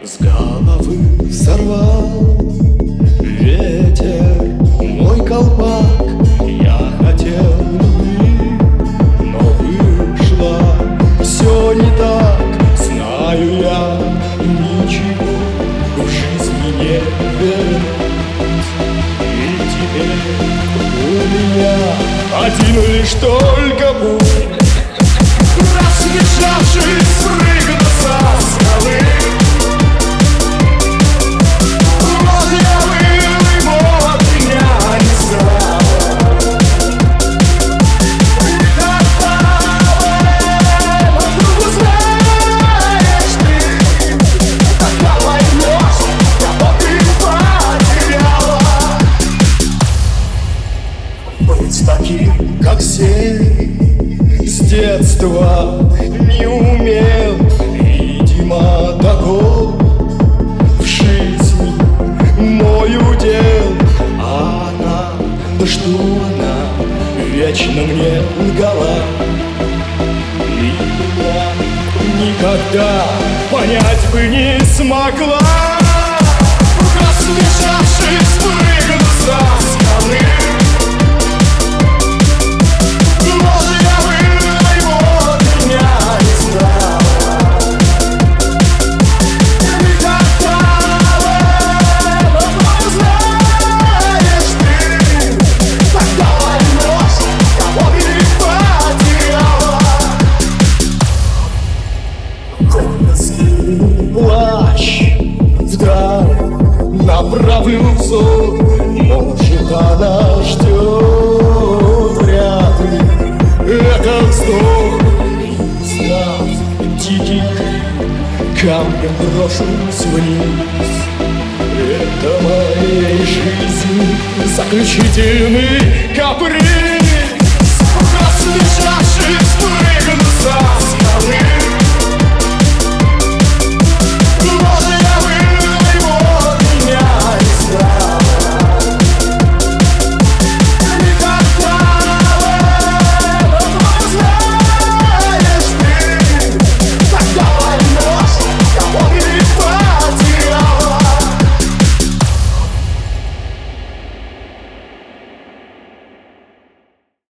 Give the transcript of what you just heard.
С головы сорвал ветер мой колпак. Я хотел любви, но вышло все не так. Знаю я, ничего в жизни не верить И теперь у меня один лишь только путь. Таким, как все с детства не умел. Видимо, таков в жизни мой удел А она, да что она, вечно мне лгала. И я никогда понять бы не смогла. Рассмешавшись, Направлю взор Может, она ждет Вряд ли. Это вздох Став дикий Камнем брошусь вниз. Это моей жизни Заключительный каприз